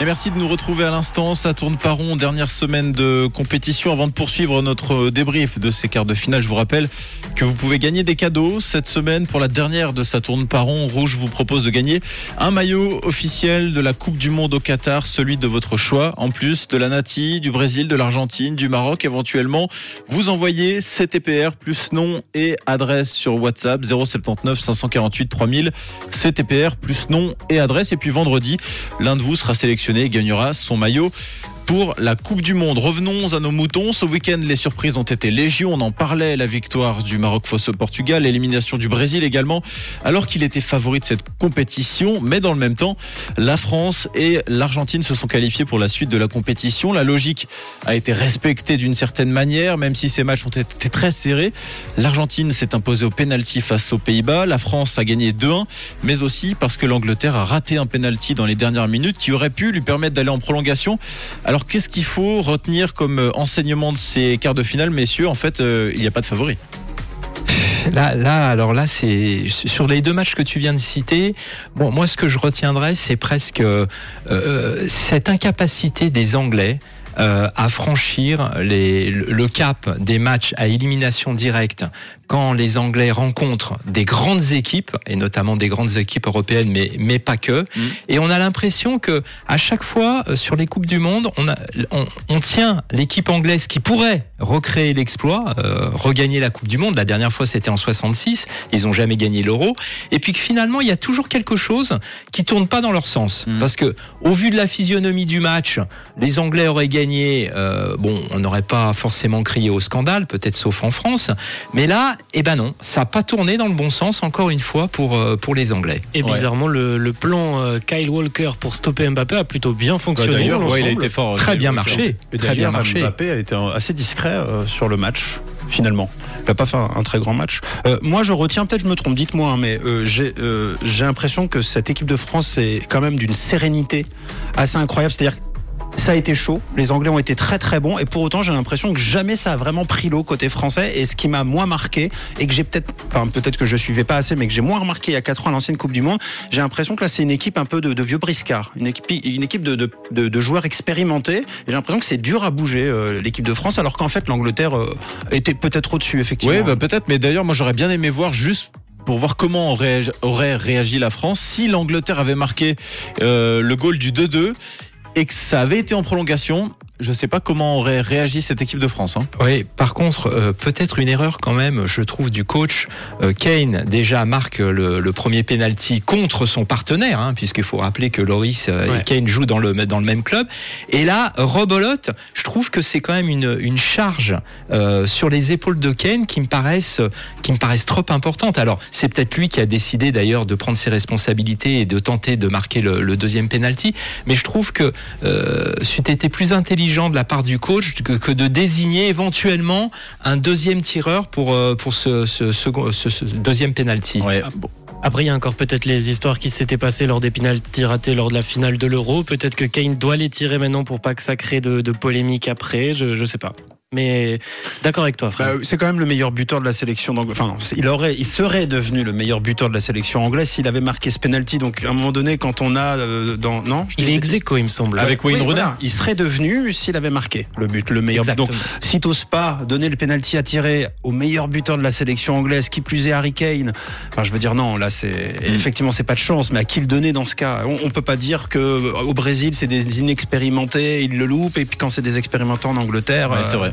Et merci de nous retrouver à l'instant. Ça tourne pas rond. Dernière semaine de compétition. Avant de poursuivre notre débrief de ces quarts de finale, je vous rappelle que vous pouvez gagner des cadeaux cette semaine pour la dernière de Ça tourne pas rond. Rouge vous propose de gagner un maillot officiel de la Coupe du Monde au Qatar, celui de votre choix. En plus de la Nati, du Brésil, de l'Argentine, du Maroc, éventuellement, vous envoyez CTPR plus nom et adresse sur WhatsApp 079 548 3000. CTPR plus nom et adresse. Et puis vendredi, l'un de vous sera sélectionné gagnera son maillot pour la Coupe du Monde. Revenons à nos moutons. Ce week-end, les surprises ont été légion. On en parlait, la victoire du Maroc face au Portugal, l'élimination du Brésil également, alors qu'il était favori de cette compétition. Mais dans le même temps, la France et l'Argentine se sont qualifiés pour la suite de la compétition. La logique a été respectée d'une certaine manière, même si ces matchs ont été très serrés. L'Argentine s'est imposée au pénalty face aux Pays-Bas. La France a gagné 2-1, mais aussi parce que l'Angleterre a raté un pénalty dans les dernières minutes qui aurait pu lui permettre d'aller en prolongation. Alors qu'est-ce qu'il faut retenir comme euh, enseignement de ces quarts de finale, messieurs? En fait, euh, il n'y a pas de favori. Là, là, alors là, c'est sur les deux matchs que tu viens de citer. Moi, ce que je retiendrai, c'est presque euh, cette incapacité des Anglais. à franchir le cap des matchs à élimination directe quand les Anglais rencontrent des grandes équipes et notamment des grandes équipes européennes mais mais pas que. Et on a l'impression que à chaque fois euh, sur les coupes du monde on a on, on tient l'équipe anglaise qui pourrait recréer l'exploit euh, regagner la coupe du monde. La dernière fois c'était en 66 ils ont jamais gagné l'euro. Et puis que finalement il y a toujours quelque chose qui tourne pas dans leur sens. Mhm. parce que au vu de la physionomie du match les Anglais auraient gagné euh, bon on n'aurait pas forcément crié au scandale peut-être sauf en France. Mais là eh ben non ça a pas tourné dans le bon sens encore une fois pour euh, pour les Anglais Et Ouais. bizarrement, le, le plan euh, Kyle Walker pour stopper Mbappé a plutôt bien fonctionné. d'ailleurs, Ouais, il a été fort. très Kyle bien marché Et très bien marché Mbappé a été assez discret euh, sur le match. Finalement, il n'a pas fait un, un très grand match. Euh, moi, je retiens, peut-être je me trompe, dites-moi, hein, mais euh, j'ai euh, j'ai l'impression que cette équipe de France est quand même d'une sérénité assez incroyable. C'est-à-dire ça a été chaud, les Anglais ont été très très bons, et pour autant j'ai l'impression que jamais ça a vraiment pris l'eau côté français. Et ce qui m'a moins marqué, et que j'ai peut-être, enfin peut-être que je suivais pas assez, mais que j'ai moins remarqué il y a 4 ans à l'ancienne Coupe du Monde, j'ai l'impression que là c'est une équipe un peu de, vieux briscards, une équipe, une équipe de, de, joueurs expérimentés. J'ai l'impression que c'est dur à bouger euh, l'équipe de France, alors qu'en fait l'Angleterre euh, était peut-être au-dessus effectivement. Oui, bah, peut-être, mais d'ailleurs, moi j'aurais bien aimé voir juste pour voir comment aurait réagi la France si l'Angleterre avait marqué euh, le goal du 2-2 et que ça avait été en prolongation. Je sais pas comment aurait réagi cette équipe de France. hein. Oui, par contre, euh, peut-être une erreur quand même, je trouve, du coach. Euh, Kane déjà marque le, le premier penalty contre son partenaire, hein, puisqu'il faut rappeler que Loris euh, Ouais. et Kane jouent dans le, dans le même club. Et là, Robolote, je trouve que c'est quand même une, une charge euh, sur les épaules de Kane qui me paraissent, qui me paraissent trop importantes. Alors, c'est peut-être lui qui a décidé d'ailleurs de prendre ses responsabilités et de tenter de marquer le, le deuxième penalty. Mais je trouve que euh, c'eût été plus intelligent de la part du coach que, que de désigner éventuellement un deuxième tireur pour, euh, pour ce, ce, second- ce- ce deuxième penalty. Ouais. Ah, bon. Après, il y a encore peut-être les histoires qui s'étaient passées lors des pénaltys ratés lors de la finale de l'Euro. Peut-être que Kane doit les tirer maintenant pour pas que ça crée de, de polémique après. Je, je sais pas. Mais d'accord avec toi, Bah, frère. c'est quand même le meilleur buteur de la sélection d'Angleterre. Enfin, il aurait, il serait devenu le meilleur buteur de la sélection anglaise s'il avait marqué ce penalty. Donc, à un moment donné, quand on a euh, dans, non, je il est une ex bêtise. aequo, il me semble. Avec Wayne Oui, Rooney. voilà. Il serait devenu s'il avait marqué le but, le meilleur. Exactement. Donc, si t'oses pas donner le penalty à tirer au meilleur buteur de la sélection anglaise, qui plus est Harry Kane. Enfin, je veux dire non, là c'est Mm. effectivement c'est pas de chance, mais à qui le donner dans ce cas? On, on peut pas dire que au Brésil c'est des inexpérimentés, ils le loupent, et puis quand c'est des expérimentés en Angleterre, Ouais, euh, c'est vrai.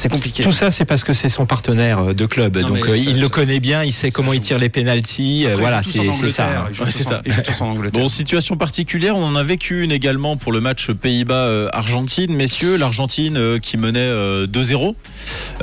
c'est compliqué. Tout ça, c'est parce que c'est son partenaire euh, de club. Non, Donc, euh, ça- il le ça- connaît bien, il sait comment il tire les penalties. euh, voilà, c'est ça. C'est en- ça. ils jouent tous en Angleterre. Bon, situation particulière, on en a vécu une également pour le match Pays-Bas-Argentine. Messieurs, l'Argentine qui menait euh, 2-0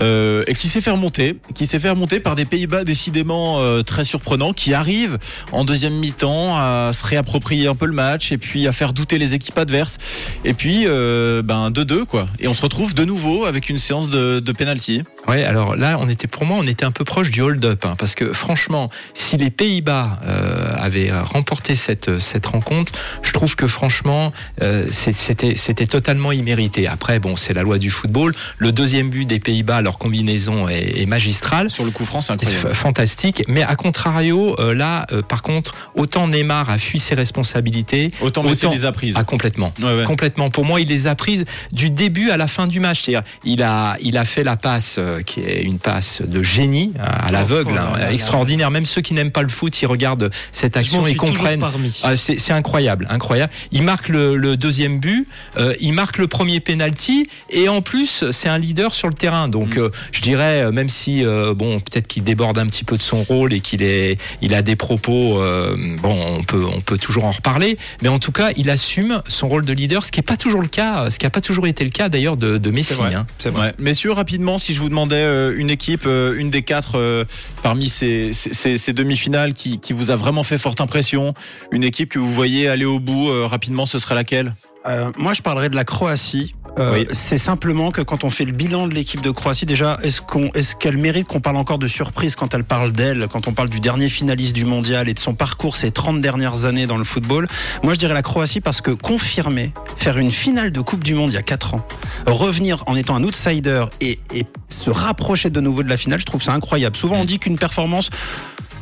euh, et qui s'est fait remonter, qui s'est fait remonter par des Pays-Bas décidément très surprenants, qui arrivent en deuxième mi-temps à se réapproprier un peu le match et puis à faire douter les équipes adverses. Et puis, ben 2-2 quoi. Et on se retrouve de nouveau avec une séance de, de penalty. Ouais, alors là, on était pour moi, on était un peu proche du hold-up, hein, parce que franchement, si les Pays-Bas euh, avait remporté cette, cette rencontre, je trouve que franchement, euh, c'était c'était totalement immérité. Après, bon, c'est la loi du football. Le deuxième but des Pays-Bas, leur combinaison est, est magistrale. Sur le coup franc, c'est incroyable. Fantastique. Mais à contrario, euh, là, euh, par contre, autant Neymar a fui ses responsabilités, Autant autant- les a prises. ah, complètement. Ouais, ouais. Complètement. Pour moi, il les a prises du début à la fin du match. C'est-à-dire, il a, il a fait la passe euh, qui est une passe de génie hein, à l'aveugle, Oh hein, extraordinaire. Même ceux qui n'aiment pas le foot, ils regardent cette action et comprennent. Ah, c'est c'est incroyable, incroyable. Il marque le, le deuxième but, euh, il marque le premier penalty et en plus c'est un leader sur le terrain. Donc Mm. euh, je dirais euh, même si euh, bon peut-être qu'il déborde un petit peu de son rôle et qu'il est il a des propos euh, bon on peut on peut toujours en reparler, mais en tout cas il assume son rôle de leader, ce qui est pas toujours le cas, ce qui a pas toujours été le cas d'ailleurs de, de Messi. C'est vrai. hein. Vrai. Ouais. Messieurs, rapidement, si je vous euh, une équipe, euh, une des quatre euh, parmi ces, demi-finales qui, vous a vraiment fait forte impression, une équipe que vous voyez aller au bout rapidement, ce serait laquelle? Moi, je parlerai de la Croatie. Euh, Oui. C'est simplement que quand on fait le bilan de l'équipe de Croatie, déjà, est-ce qu'on, est-ce qu'elle mérite qu'on parle encore de surprise quand elle parle d'elle, quand on parle du dernier finaliste du mondial et de son parcours ces 30 dernières années dans le football? Moi, je dirais la Croatie parce que confirmer, faire une finale de Coupe du Monde il y a 4 ans, revenir en étant un outsider et, et se rapprocher de nouveau de la finale, je trouve ça incroyable. Souvent, on dit qu'une performance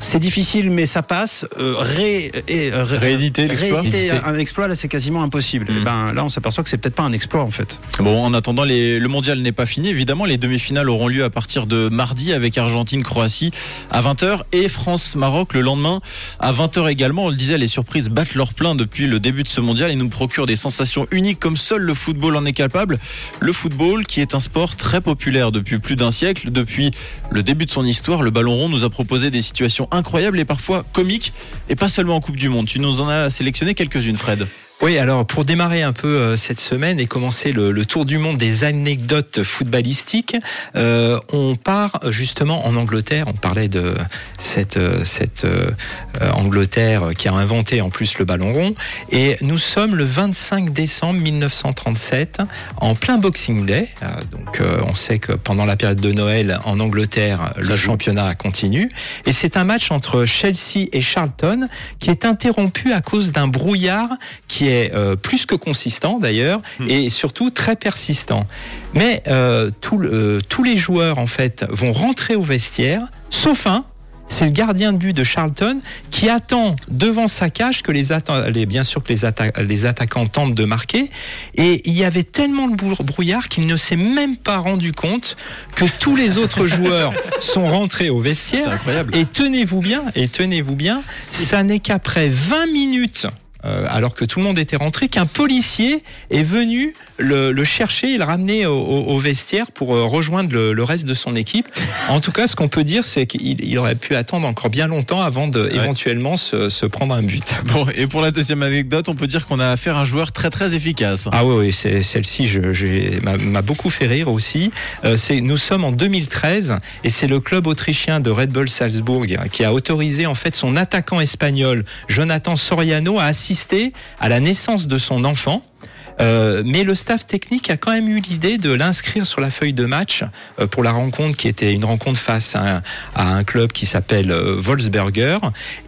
c'est difficile, mais ça passe. Euh, ré, et, euh, ré- Rééditer l'exploit rééditer Rééditer. un exploit, là, c'est quasiment impossible. Mm. Et ben, là, on s'aperçoit que c'est peut-être pas un exploit, en fait. Bon, en attendant, les- le mondial n'est pas fini. Évidemment, les demi-finales auront lieu à partir de mardi avec Argentine-Croatie à 20h et France-Maroc le lendemain à 20h également. On le disait, les surprises battent leur plein depuis le début de ce mondial et nous procurent des sensations uniques comme seul le football en est capable. Le football qui est un sport très populaire depuis plus d'un siècle. Depuis le début de son histoire, le ballon rond nous a proposé des situations incroyables et parfois comiques et pas seulement en Coupe du Monde. Tu nous en as sélectionné quelques-unes, Fred. Oui, alors pour démarrer un peu euh, cette semaine et commencer le, le tour du monde des anecdotes footballistiques, euh, on part justement en Angleterre. On parlait de cette, euh, cette euh, euh, Angleterre qui a inventé en plus le ballon rond. Et nous sommes le 25 décembre 1937 en plein Boxing Day. Euh, donc euh, on sait que pendant la période de Noël en Angleterre, le joue. championnat continue. Et c'est un match entre Chelsea et Charlton qui est interrompu à cause d'un brouillard qui est euh, plus que consistant d'ailleurs et surtout très persistant. Mais euh, tout euh, tous les joueurs en fait vont rentrer au vestiaire, sauf un. C'est le gardien de but de Charlton qui attend devant sa cage que les, atta- les- bien sûr que les, atta- les attaquants tentent de marquer. Et il y avait tellement de brou- brouillard qu'il ne s'est même pas rendu compte que tous les autres joueurs sont rentrés au vestiaire. incroyable. Et tenez-vous bien, et tenez-vous bien, ça n'est qu'après 20 minutes, euh, alors que tout le monde était rentré, qu'un policier est venu le, le chercher et le ramener au, au- au vestiaire pour euh, rejoindre le, le reste de son équipe. En tout cas, ce qu'on peut dire, c'est qu'il il aurait pu attendre encore bien longtemps avant de éventuellement se, se prendre un but. Bon, et pour la deuxième anecdote, on peut dire qu'on a affaire à un joueur très très efficace. Ah oui, celle-ci m'a beaucoup fait rire aussi. Euh, nous sommes en 2013 et c'est le club autrichien de Red Bull Salzbourg qui a autorisé en fait son attaquant espagnol Jonathan Soriano à assister à la naissance de son enfant. Euh, mais le staff technique a quand même eu l'idée de l'inscrire sur la feuille de match euh, pour la rencontre qui était une rencontre face à un, à un club qui s'appelle euh, Wolfsberger.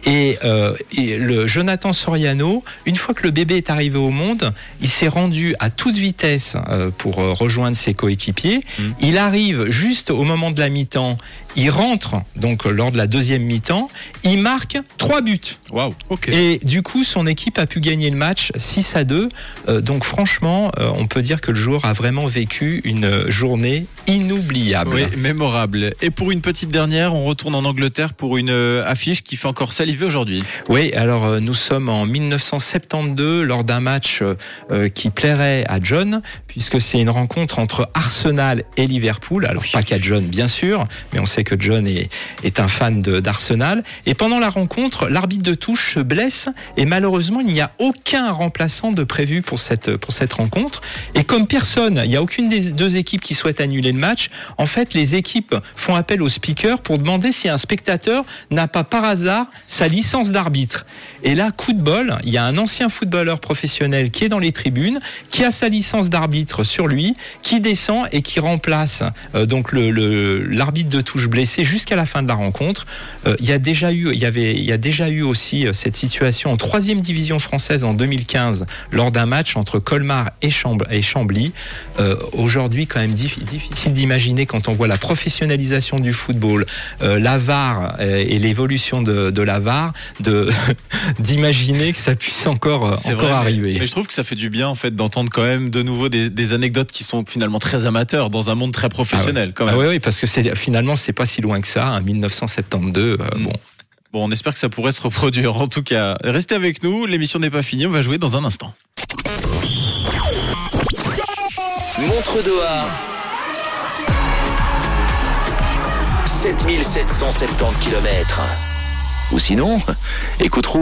Et, euh, et le Jonathan Soriano, une fois que le bébé est arrivé au monde, il s'est rendu à toute vitesse euh, pour rejoindre ses coéquipiers. Mhm. Il arrive juste au moment de la mi-temps. Il rentre donc lors de la deuxième mi-temps. Il marque trois buts. Waouh, ok. Et du coup, son équipe a pu gagner le match 6 à 2. Euh, donc franchement, euh, on peut dire que le joueur a vraiment vécu une journée inoubliable. Oui, mémorable. Et pour une petite dernière, on retourne en Angleterre pour une euh, affiche qui fait encore saliver aujourd'hui. Oui, alors euh, nous sommes en 1972 lors d'un match euh, qui plairait à John, puisque c'est une rencontre entre Arsenal et Liverpool. Alors pas qu'à John, bien sûr, mais on sait que John est, est un fan d'Arsenal. Et pendant la rencontre, l'arbitre de touche se blesse et malheureusement, il n'y a aucun remplaçant de prévu pour cette, cette rencontre. Et comme personne, il n'y a aucune des deux équipes qui souhaite annuler le match, en fait, les équipes font appel au speaker pour demander si un spectateur n'a pas par hasard sa licence d'arbitre. Et là, coup de bol, il y a un ancien footballeur professionnel qui est dans les tribunes, qui a sa licence d'arbitre sur lui, qui descend et qui remplace euh, donc le l'arbitre de touche blessé jusqu'à la fin de la rencontre. Euh, il y a déjà eu, il y avait, il y a déjà eu aussi euh, cette situation en troisième division française en 2015 lors d'un match entre Colmar et, Chambly. Euh, Aujourd'hui, quand même difficile d'imaginer quand on voit la professionnalisation du football, euh, la VAR euh, et l'évolution de, de, la VAR, d'imaginer que ça puisse encore, encore vrai, arriver. Mais, mais, je trouve que ça fait du bien en fait d'entendre quand même de nouveau des, des, anecdotes qui sont finalement très amateurs dans un monde très professionnel. Ah ouais. quand même. Ah oui, oui, parce que finalement c'est pas si loin que ça. Hein, 1972, mm. bon. Bon, on espère que ça pourrait se reproduire. En tout cas, restez avec nous. L'émission n'est pas finie. On va jouer dans un instant. Montre Doha. 7770 km. Ou sinon, écoute rouge.